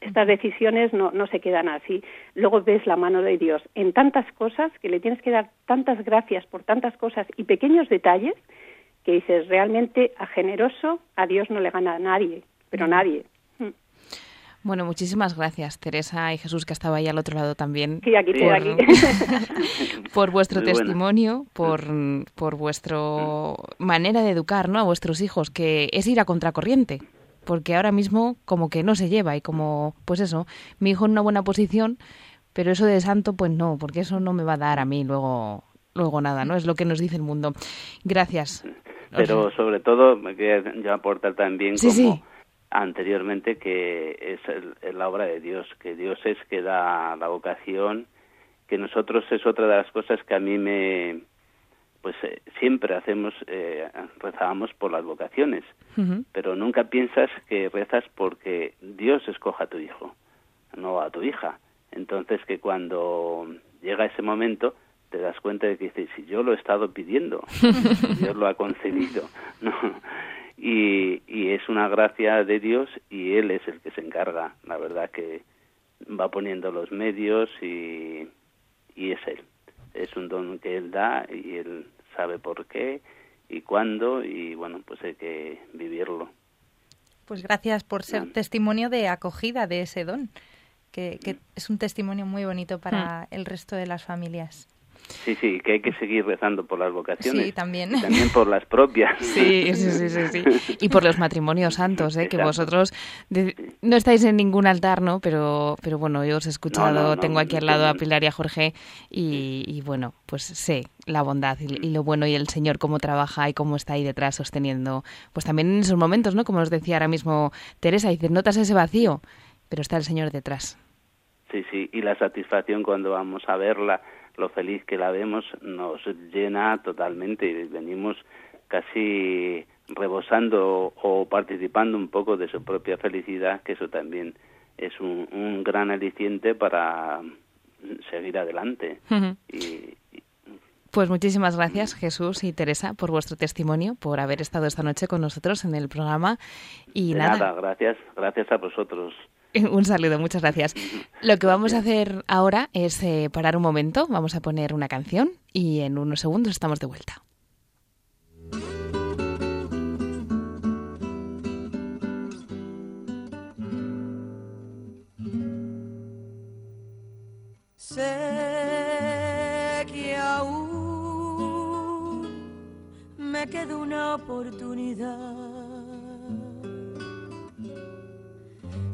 Estas decisiones no, no se quedan así. Luego ves la mano de Dios en tantas cosas que le tienes que dar tantas gracias por tantas cosas y pequeños detalles que dices, realmente a generoso a Dios no le gana a nadie, pero nadie. Mm. Bueno, muchísimas gracias, Teresa y Jesús, que estaba ahí al otro lado también. Sí, aquí, por, aquí. por vuestro Muy testimonio, por, por vuestra manera de educar ¿no? a vuestros hijos, que es ir a contracorriente. Porque ahora mismo como que no se lleva y como, pues eso, mi hijo en una buena posición, pero eso de santo, pues no, porque eso no me va a dar a mí luego, luego nada, ¿no? Es lo que nos dice el mundo. Gracias. Pero sobre todo, me quería yo aportar también Sí, como sí. anteriormente que es, el- es la obra de Dios, que Dios es que da la vocación, que nosotros es otra de las cosas que a mí me, pues eh, siempre hacemos, eh, rezábamos por las vocaciones, pero nunca piensas que rezas porque Dios escoja a tu hijo, no a tu hija. Entonces que cuando llega ese momento te das cuenta de que dices, si yo lo he estado pidiendo, Dios lo ha concedido, ¿no? Y, y es una gracia de Dios y Él es el que se encarga, la verdad que va poniendo los medios y, y es Él. Es un don que Él da y Él sabe por qué y cuándo y bueno, pues hay que vivirlo. Pues gracias por ser Mm. testimonio de acogida de ese don, que, que es un testimonio muy bonito para el resto de las familias. Sí, sí, que hay que seguir rezando por las vocaciones. Sí, también. Y también por las propias. Sí, sí, sí, sí, sí. Y por los matrimonios santos, ¿eh? que vosotros de- no estáis en ningún altar, ¿no? Pero, pero bueno, yo os he escuchado, No, no, no, tengo aquí al lado a Pilar y a Jorge y, y bueno, pues sé la bondad y, y lo bueno y el Señor cómo trabaja y cómo está ahí detrás sosteniendo, pues también en esos momentos, ¿no? Como nos decía ahora mismo Teresa, dices, notas ese vacío, pero está el Señor detrás. Sí, sí, y la satisfacción cuando vamos a verla, lo feliz que la vemos, nos llena totalmente y venimos casi rebosando o participando un poco de su propia felicidad, que eso también es un, un gran aliciente para seguir adelante. Ujú. Y, y- Pues muchísimas gracias Jesús y Teresa por vuestro testimonio, por haber estado esta noche con nosotros en el programa y de nada, nada, gracias, gracias a vosotros. Un saludo, muchas gracias. Lo que vamos a hacer ahora es eh, parar un momento, vamos a poner una canción y en unos segundos estamos de vuelta. Sé que aún me queda una oportunidad.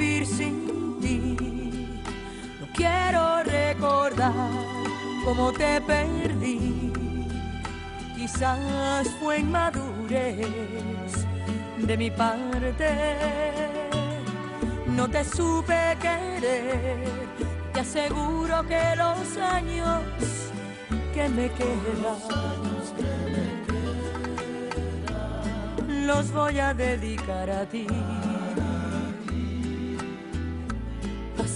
vivir sin ti. No quiero recordar cómo te perdí. Quizás fue inmadurez de mi parte. No te supe querer. Te aseguro que los años que me quedan los voy a dedicar a ti.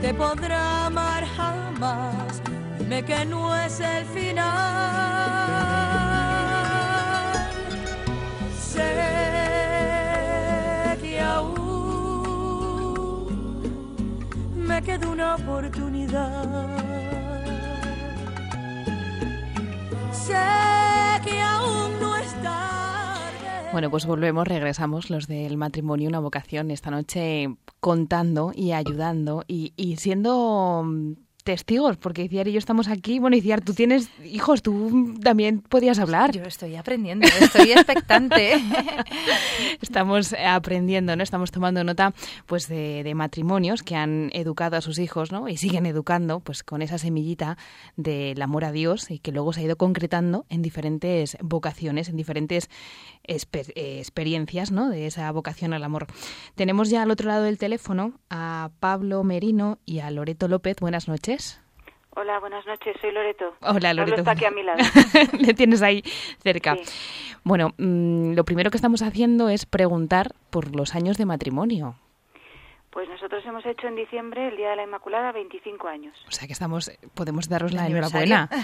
te podrá amar jamás. Dime que no es el final. Sé que aún me queda una oportunidad. Sé Bueno, pues volvemos, regresamos los del matrimonio, una vocación esta noche contando y ayudando y, y siendo mm, testigos, porque Iciar y yo estamos aquí. Bueno, Iciar, tú tienes hijos, tú también podías hablar. Yo estoy aprendiendo, estoy expectante. Estamos aprendiendo, ¿no? Estamos tomando nota pues de, de matrimonios que han educado a sus hijos, ¿no? Y siguen educando pues con esa semillita del amor a Dios y que luego se ha ido concretando en diferentes vocaciones, en diferentes eh, experiencias, ¿no? De esa vocación al amor. Tenemos ya al otro lado del teléfono a Pablo Merino y a Loreto López. Buenas noches. Hola, buenas noches, soy Loreto. Hola, Pablo Loreto. está aquí a mi lado. Le tienes ahí cerca. Sí. Bueno, mm, lo primero que estamos haciendo es preguntar por los años de matrimonio. Pues nosotros hemos hecho en diciembre, el Día de la Inmaculada, 25 años. O sea que estamos, podemos daros la enhorabuena.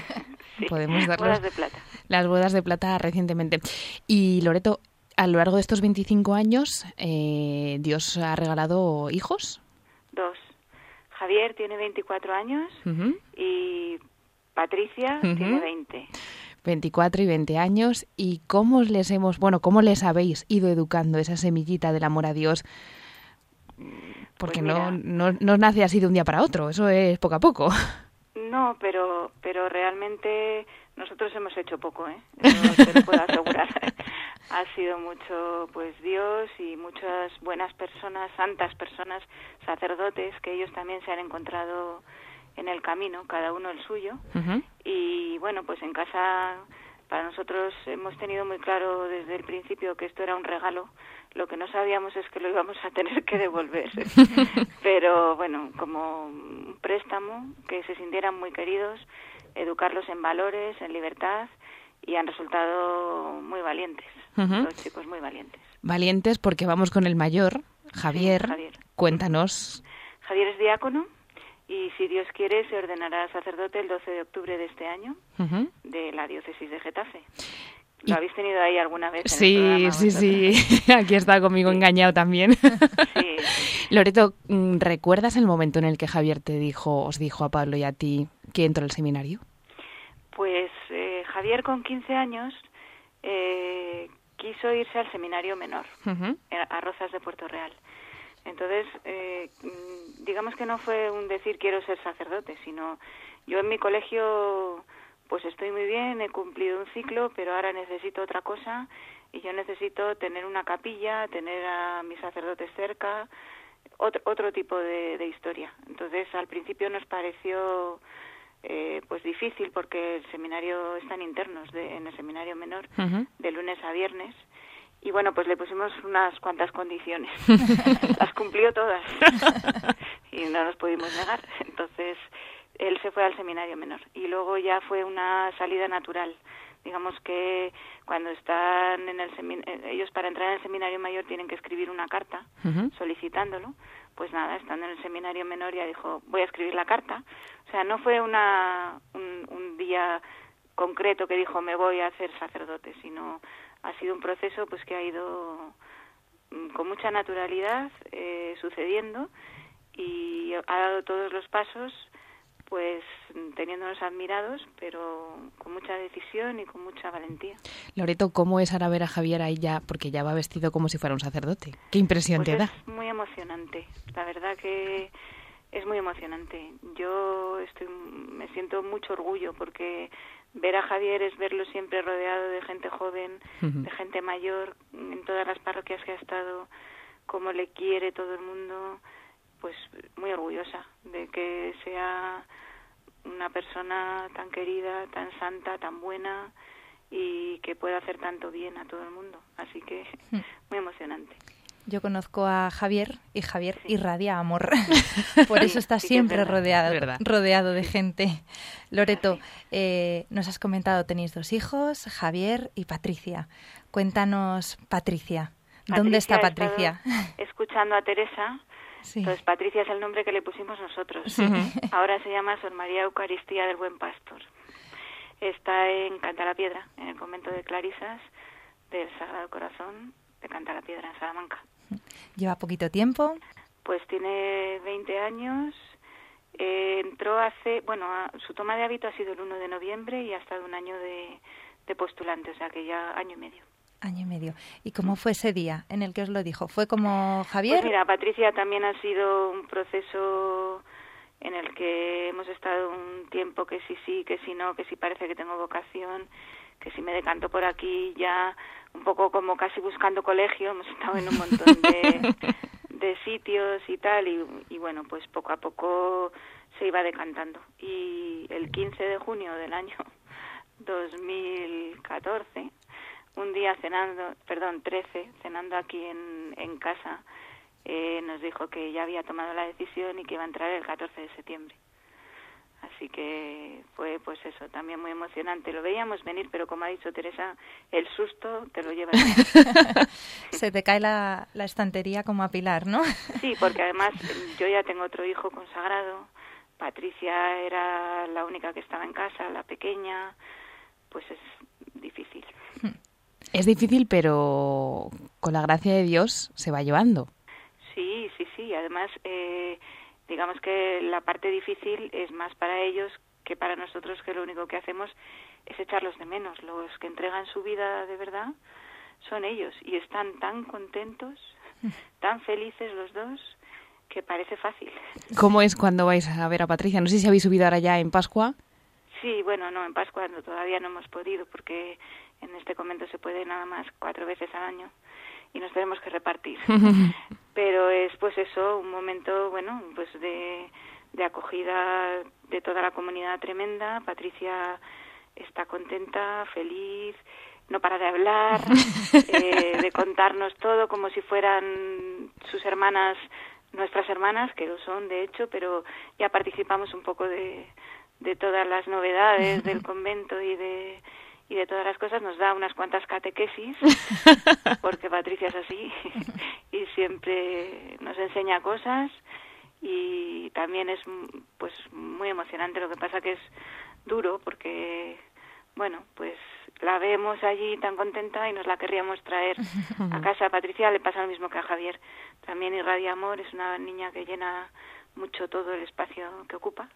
Sí, Podemos darles bodas de plata. las bodas de plata recientemente. Y Loreto, a lo largo de estos 25 años, eh, Dios ha regalado hijos. Dos. Javier tiene 24 años y Patricia tiene 20. 24 y 20 años. ¿Y cómo les hemos, bueno, cómo les habéis ido educando esa semillita del amor a Dios? Porque Pues no, mira. no, no nace así de un día para otro, eso es poco a poco. No, pero, pero realmente nosotros hemos hecho poco, ¿eh? Eso te lo puedo asegurar. ha sido mucho, pues Dios y muchas buenas personas, santas personas, sacerdotes, que ellos también se han encontrado en el camino, cada uno el suyo. Y bueno, pues en casa para nosotros hemos tenido muy claro desde el principio que esto era un regalo. Lo que no sabíamos es que lo íbamos a tener que devolver. Pero bueno, como un préstamo, que se sintieran muy queridos, educarlos en valores, en libertad y han resultado muy valientes. Los chicos muy valientes. Valientes porque vamos con el mayor, Javier. Javier. Cuéntanos. Javier es diácono y si Dios quiere se ordenará sacerdote el 12 de octubre de este año de la diócesis de Getafe. ¿Lo habéis tenido ahí alguna vez? en el Sí, programa sí, sí. Aquí está conmigo engañado también. Sí. Loreto, mm, ¿recuerdas el momento en el que Javier te dijo, os dijo a Pablo y a ti que entró al seminario? Pues eh, Javier con 15 años eh, quiso irse al seminario menor, eh, a Rozas de Puerto Real. Entonces, eh, mm, digamos que no fue un decir quiero ser sacerdote, sino yo en mi colegio pues estoy muy bien, he cumplido un ciclo, pero ahora necesito otra cosa y yo necesito tener una capilla, tener a mis sacerdotes cerca, otro, otro tipo de, de historia. Entonces, al principio nos pareció eh, pues difícil porque el seminario están internos de, en el seminario menor de lunes a viernes y bueno pues le pusimos unas cuantas condiciones. Las cumplió todas. Y no nos pudimos negar. Entonces él se fue al seminario menor. Y luego ya fue una salida natural. Digamos que cuando están en el semin- eh, ellos para entrar en el seminario mayor tienen que escribir una carta solicitándolo, pues nada, estando en el seminario menor ya dijo, voy a escribir la carta. O sea, no fue una, un, un día concreto que dijo, me voy a hacer sacerdote, sino ha sido un proceso pues que ha ido mm, con mucha naturalidad eh, sucediendo y ha dado todos los pasos pues teniéndonos admirados, pero con mucha decisión y con mucha valentía. Loreto, ¿cómo es ahora ver a Javier ahí ya? Porque ya va vestido como si fuera un sacerdote. ¿Qué impresión Pues te da? es muy emocionante, la verdad que es muy emocionante. Yo estoy, me siento mucho orgullo porque ver a Javier es verlo siempre rodeado de gente joven, de gente mayor, en todas las parroquias que ha estado, cómo le quiere todo el mundo, pues muy orgullosa de que sea una persona tan querida, tan santa, tan buena y que pueda hacer tanto bien a todo el mundo. Así que Hmm. muy emocionante. Yo conozco a Javier y Javier irradia amor. Por eso está sí que es siempre rodeado, rodeado de gente. Loreto, eh, nos has comentado, tenéis dos hijos, Javier y Patricia. Cuéntanos, Patricia. ¿Dónde está Patricia Escuchando a Teresa. Sí. Entonces, Patricia es el nombre que le pusimos nosotros. Ahora se llama Sor María Eucaristía del Buen Pastor. Está en Cantalapiedra, en el convento de Clarisas del Sagrado Corazón de Cantalapiedra, en Salamanca. Lleva poquito tiempo. Pues tiene 20 años. eh, entró hace, bueno, a- su toma de hábito ha sido el 1 de noviembre y ha estado un año de, de postulante, o sea que ya año y medio. Año y medio. ¿Y cómo fue ese día en el que os lo dijo? ¿Fue como Javier? Pues mira, Patricia también ha sido un proceso en el que hemos estado un tiempo que sí sí, que sí no, que sí parece que tengo vocación, que si me decanto por aquí ya un poco como casi buscando colegio, hemos estado en un montón de, de sitios y tal y, y bueno, pues poco a poco se iba decantando. Y el 15 de junio del año 2014, un día cenando, perdón, 13, cenando aquí en, en casa, eh, nos dijo que ya había tomado la decisión y que iba a entrar el 14 de septiembre. Así que fue pues eso, también muy emocionante. Lo veíamos venir, pero como ha dicho Teresa, el susto te lo llevas. Se te cae la, la estantería como a Pilar, ¿no? Sí, porque además yo ya tengo otro hijo consagrado. Patricia era la única que estaba en casa, la pequeña. Pues es difícil. Es difícil, pero con la gracia de Dios se va llevando. Sí, sí, sí. Además, eh, digamos que la parte difícil es más para ellos que para nosotros, que lo único que hacemos es echarlos de menos. Los que entregan su vida de verdad son ellos y están tan contentos, tan felices los dos, que parece fácil. ¿Cómo es cuando vais a ver a Patricia? No sé si habéis subido ahora ya en Pascua. Sí, bueno, no, en Pascua no, todavía no hemos podido porque en este convento se puede nada más cuatro veces al año y nos tenemos que repartir. Pero es pues eso, un momento, bueno, pues de, de acogida de toda la comunidad tremenda. Patricia está contenta, feliz, no para de hablar, eh, de contarnos todo como si fueran sus hermanas, nuestras hermanas, que lo son de hecho, pero ya participamos un poco de, de todas las novedades del convento y de y de todas las cosas nos da unas cuantas catequesis porque Patricia es así y siempre nos enseña cosas y también es pues muy emocionante. Lo que pasa que es duro porque bueno pues la vemos allí tan contenta y nos la querríamos traer a casa. A Patricia le pasa lo mismo que a Javier. También irradia amor es una niña que llena mucho todo el espacio que ocupa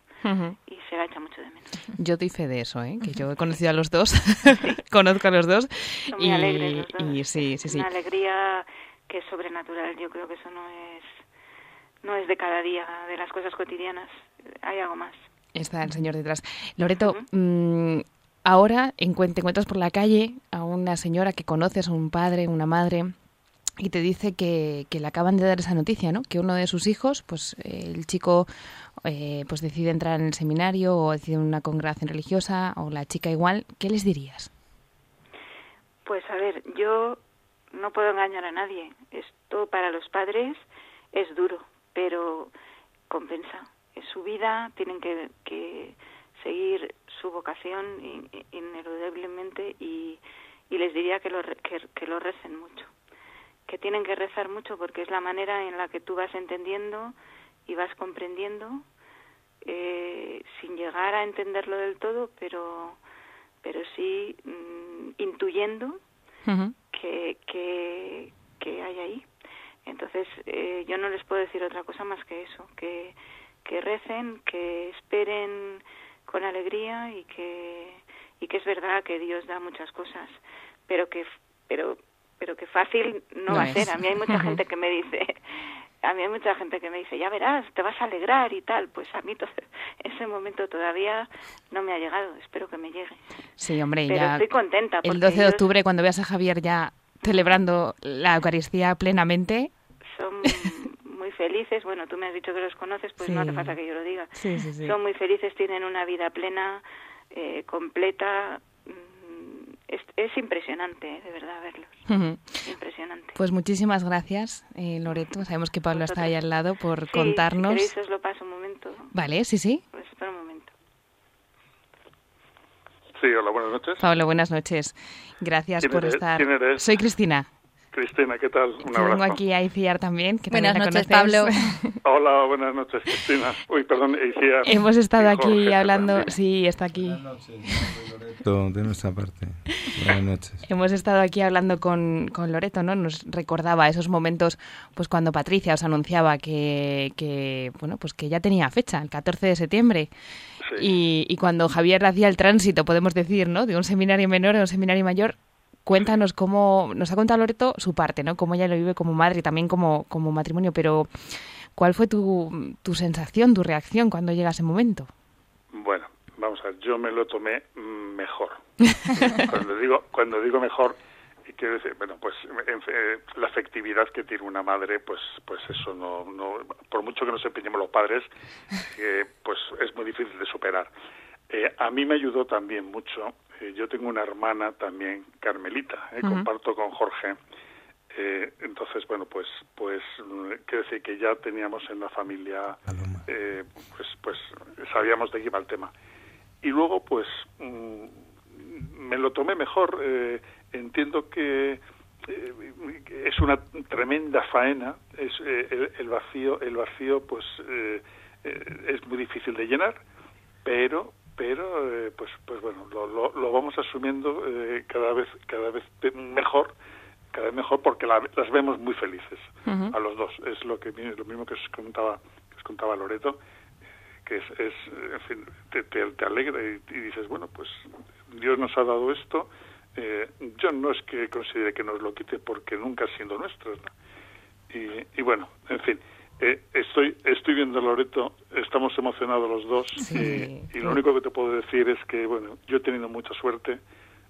y se la echa mucho de menos Yo doy fe de eso, ¿eh? que yo he conocido a los dos, conozco a los dos. Son muy y, alegres los dos. y sí, sí, sí. Una alegría que es sobrenatural. Yo creo que eso no es no es de cada día, de las cosas cotidianas. Hay algo más. Está el señor detrás. Loreto, mm, ahora encuent- te encuentras por la calle a una señora que conoces, a un padre, una madre, y te dice que, que le acaban de dar esa noticia, ¿no? Que uno de sus hijos, pues eh, el chico, eh, pues decide entrar en el seminario o decide una congregación religiosa o la chica igual. ¿Qué les dirías? Pues a ver, yo no puedo engañar a nadie. Esto para los padres es duro, pero compensa. Es su vida, tienen que, que seguir su vocación in- ineludiblemente y, les diría que lo, que, que lo recen mucho. Que tienen que rezar mucho porque es la manera en la que tú vas entendiendo y vas comprendiendo eh, sin llegar a entenderlo del todo, pero pero sí mm, intuyendo que, que, que hay ahí. Entonces, eh, yo no les puedo decir otra cosa más que eso, que, que recen, que esperen con alegría y que, y que es verdad que Dios da muchas cosas, pero que, pero, pero que fácil no, No va a ser. A mí hay mucha gente que me dice, a mí hay mucha gente que me dice, ya verás, te vas a alegrar y tal. Pues a mí ese momento todavía no me ha llegado, espero que me llegue. Sí, hombre, Pero ya estoy contenta. el porque 12 de octubre, cuando veas a Javier ya celebrando la Eucaristía plenamente, Son muy felices. Bueno, tú me has dicho que los conoces, pues no hace falta que yo lo diga. Sí, sí, sí. Son muy felices, tienen una vida plena, eh, completa. Es, es impresionante, eh, de verdad, verlos. Ujú. Impresionante. Pues muchísimas gracias, eh, Loreto. Sabemos que Pablo está ahí al lado por Sí, contarnos. Si queréis os lo paso un momento. Vale, sí, sí. Pues espera un momento. Sí, hola, buenas noches. Pablo, buenas noches. Gracias ¿Quién por eres? estar. ¿Quién eres? Soy Cristina. Cristina, ¿qué tal? Un abrazo. aquí a ICIAR también. Que Buenas también la noches, Pablo. Hola, buenas noches, Cristina. Uy, perdón, Isia. Hemos estado y aquí Jorge, hablando. Sí, está aquí. Todo de nuestra parte. Buenas noches. Hemos estado aquí hablando con, con Loreto, ¿no? Nos recordaba esos momentos, pues cuando Patricia os anunciaba que, que, bueno, pues que ya tenía fecha, el 14 de septiembre. Y, y cuando Javier hacía el tránsito, podemos decir, ¿no? De un seminario menor a un seminario mayor. Cuéntanos cómo, nos ha contado Loreto su parte, ¿no? Cómo ella lo vive como madre y también como, como matrimonio, pero ¿cuál fue tu, tu sensación, tu reacción cuando llega ese momento? Bueno, vamos a ver, yo me lo tomé mejor. cuando digo cuando digo mejor, quiero decir, bueno, pues en eh, la afectividad que tiene una madre, pues pues eso no, no por mucho que nos empeñemos los padres, eh, pues es muy difícil de superar. Eh, a mí me ayudó también mucho. eh, yo tengo una hermana también, Carmelita, eh, comparto con Jorge. Eh, entonces, bueno, pues, pues, quiero decir que ya teníamos en la familia, eh, pues, pues, sabíamos de qué iba el tema. Y luego, pues, mm, me lo tomé mejor. eh, entiendo que es una tremenda faena. Es eh, el, el vacío, el vacío, pues, es muy difícil de llenar, pero pero eh, pues pues bueno lo, lo, lo vamos asumiendo eh, cada vez cada vez mejor cada vez mejor porque la- las vemos muy felices a los dos. Es lo que lo mismo que os contaba que os contaba Loreto que es, es en fin te, te, te alegra y, y dices bueno pues Dios nos ha dado esto eh, yo no es que considere que nos lo quite porque nunca ha sido nuestro ¿no? y, y bueno en fin eh, estoy estoy viendo Loreto estamos emocionados los dos. Y, y lo único que te puedo decir es que bueno yo he tenido mucha suerte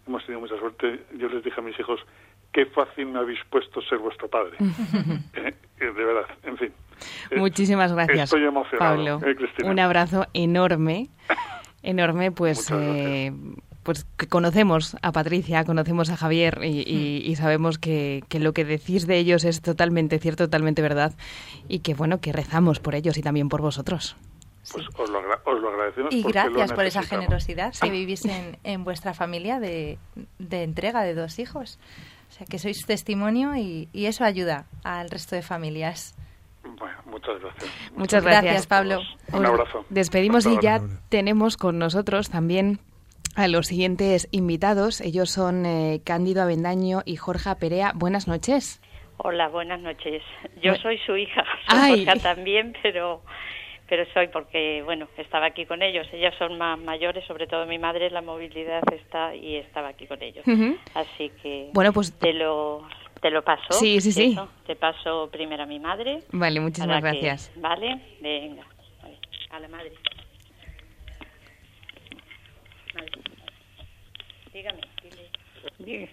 hemos tenido mucha suerte. Yo les dije a mis hijos qué fácil me habéis puesto ser vuestro padre Eh, eh, de verdad en fin. Eh, Muchísimas gracias, estoy emocionado Pablo. eh. Un abrazo enorme, enorme, pues, eh, pues que conocemos a Patricia, conocemos a Javier y, y- y sabemos que, que lo que decís de ellos es totalmente cierto, totalmente verdad y que bueno que rezamos por ellos y también por vosotros. pues os lo, agra- os lo agradecemos Y gracias por esa generosidad que vivís en, en vuestra familia de, de entrega de dos hijos. O sea, que sois testimonio y, y eso ayuda al resto de familias. bueno muchas gracias Muchas gracias, Gracias, Pablo. Un abrazo. Despedimos Hasta y ya ahora. tenemos con nosotros también a los siguientes invitados. Ellos son eh, Cándido Avendaño y Jorge Perea. Buenas noches. Hola, buenas noches. Yo Bu- soy su hija, Ay. Jorge también, pero pero soy porque, bueno, estaba aquí con ellos. Ellas son más mayores, sobre todo mi madre, la movilidad está y estaba aquí con ellos. Así que Bueno, pues- te lo te lo paso. Sí, sí, sí. eso. Te paso primero a mi madre. Vale, muchísimas que- gracias. Vale, venga. A la madre. Dígame. dile.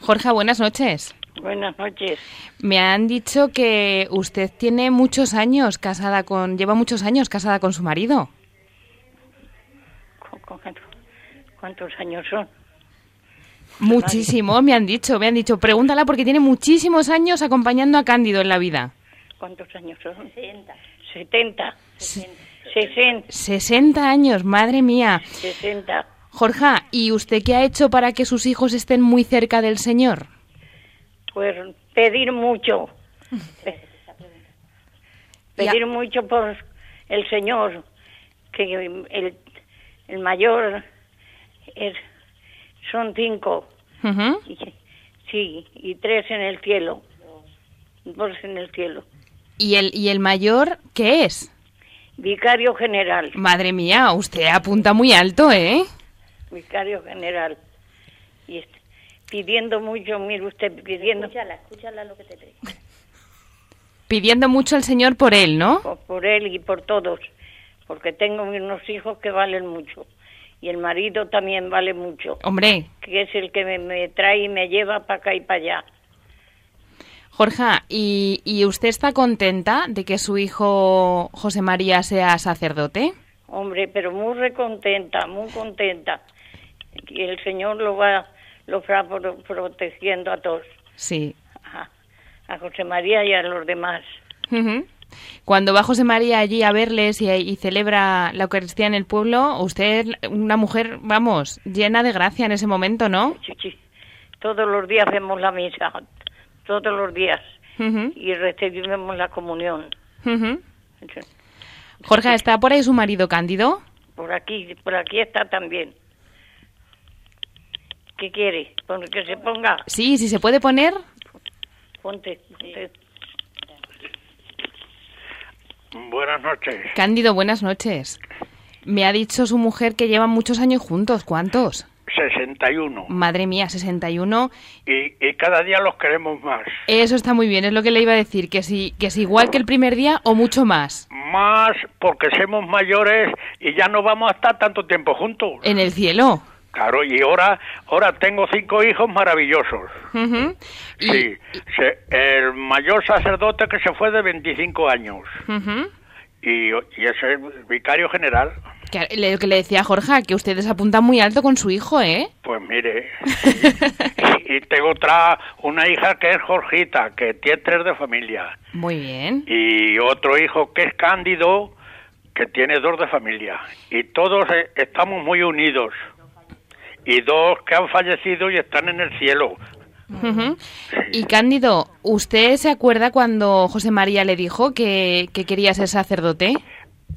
Jorge, buenas noches. Buenas noches. Me han dicho que usted tiene muchos años casada con, lleva muchos años casada con su marido. ¿Cu- cu- ¿Cuántos años son? Muchísimo, me han dicho, me han dicho. Pregúntala porque tiene muchísimos años acompañando a Cándido en la vida. ¿Cuántos años son? 70. 70. 60. 60 años, madre mía. 60. Jorge, ¿y usted qué ha hecho para que sus hijos estén muy cerca del Señor? Pues pedir mucho. Pedir mucho por el Señor. Que el, el mayor es, son cinco. Y- sí, y tres en el cielo. Dos en el cielo. ¿Y el, ¿Y el mayor qué es? Vicario general. Madre mía, usted apunta muy alto, ¿eh? Vicario general. Y pidiendo mucho, mire usted, pidiendo. Escúchala, escúchala lo que te digo. Pidiendo mucho al Señor por él, ¿no? por, por él y por todos, porque tengo unos hijos que valen mucho y el marido también vale mucho, Hombre, que es el que me, me trae y me lleva para acá y para allá. Jorge, ¿y, ¿y usted está contenta de que su hijo José María sea sacerdote? Hombre, pero muy recontenta, muy contenta. Y el Señor lo va, lo va pro- protegiendo a todos, Sí. a, a José María y a los demás. Cuando va José María allí a verles y, y celebra la Eucaristía en el pueblo, usted, una mujer, vamos, llena de gracia en ese momento, ¿no? Sí, sí. Todos los días vemos la misa, todos los días, y recibimos la comunión. Jorge, ¿está por ahí su marido Cándido? Por aquí, por aquí está también. ¿Qué quiere? Que se ponga. Sí, si se puede poner. Ponte. ponte. Buenas noches. Cándido, buenas noches. Me ha dicho su mujer que llevan muchos años juntos. ¿Cuántos? 61. Madre mía, 61. Y, y cada día los queremos más. Eso está muy bien, es lo que le iba a decir, que si, que es igual que el primer día o mucho más. Más porque somos mayores y ya no vamos a estar tanto tiempo juntos. En el cielo. Claro, y ahora, ahora tengo cinco hijos maravillosos. Sí, se- el mayor sacerdote que se fue de 25 años y, y es el vicario general. Que, le- lo que le decía Jorge, que ustedes apuntan muy alto con su hijo, ¿eh? Pues mire, y, y tengo otra, una hija que es Jorgita, que tiene tres de familia, Muy bien. y otro hijo que es Cándido, que tiene dos de familia, y todos eh, estamos muy unidos, y dos que han fallecido y están en el cielo. Ujú. Y Cándido, ¿usted se acuerda cuando José María le dijo que, que quería ser sacerdote?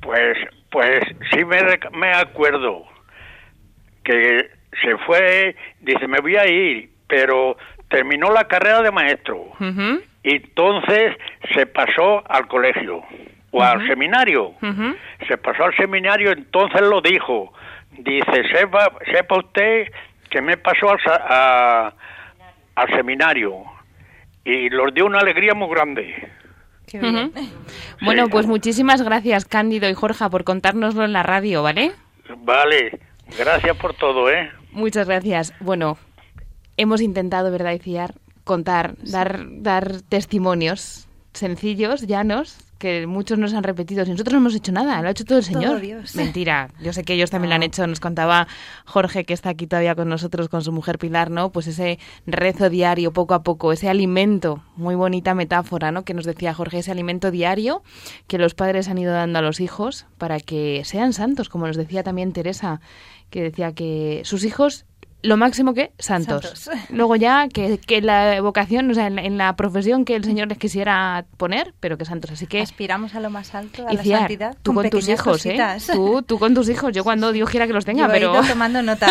Pues, pues sí me, me acuerdo que se fue, dice, me voy a ir, pero terminó la carrera de maestro. Y entonces se pasó al colegio o al seminario. Se pasó al seminario, entonces lo dijo. Dice, sepa, sepa usted que me pasó al, a- al seminario. Y los dio una alegría muy grande. Bueno, pues muchísimas gracias, Cándido y Jorge, por contárnoslo en la radio, ¿vale? Vale, gracias por todo, ¿eh? Muchas gracias. Bueno, hemos intentado, ¿verdad, Iciar? Contar, dar, dar testimonios sencillos, llanos, que muchos nos han repetido. Si nosotros no hemos hecho nada, lo ha hecho todo el Todo Señor. Dios. Mentira. Yo sé que ellos también lo han hecho. Nos contaba Jorge, que está aquí todavía con nosotros, con su mujer Pilar, ¿no? Pues ese rezo diario, poco a poco, ese alimento, muy bonita metáfora, ¿no? Que nos decía Jorge, ese alimento diario que los padres han ido dando a los hijos para que sean santos, como nos decía también Teresa, que decía que sus hijos lo máximo que santos. Santos. Luego ya que, que la vocación, o sea, en la, en la profesión que el Señor les quisiera poner, pero que santos. Así que Aspiramos a lo más alto, a y la fiar, santidad. tú con tus hijos, cositas. ¿eh? Tú, tú con tus hijos. Yo cuando Dios quiera que los tenga, Yo he pero ido tomando nota.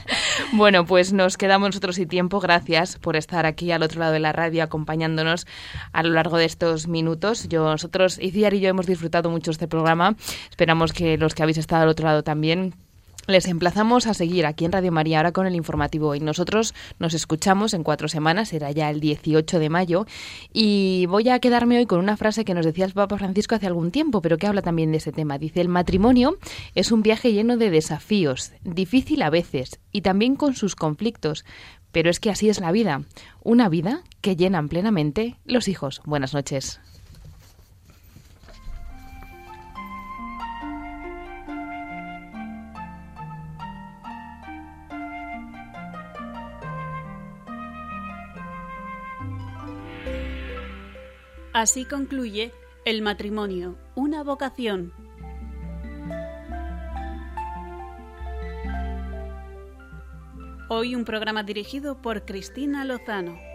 bueno, pues nos quedamos nosotros sin tiempo. Gracias por estar aquí al otro lado de la radio acompañándonos a lo largo de estos minutos. Yo, nosotros, Iciar y yo hemos disfrutado mucho este programa. Esperamos que los que habéis estado al otro lado también. Les emplazamos a seguir aquí en Radio María ahora con el informativo y nosotros nos escuchamos en cuatro semanas, será ya el 18 de mayo y voy a quedarme hoy con una frase que nos decía el Papa Francisco hace algún tiempo, pero que habla también de ese tema. Dice, el matrimonio es un viaje lleno de desafíos, difícil a veces y también con sus conflictos, pero es que así es la vida, una vida que llenan plenamente los hijos. Buenas noches. Así concluye El matrimonio, una vocación. Hoy un programa dirigido por Cristina Lozano.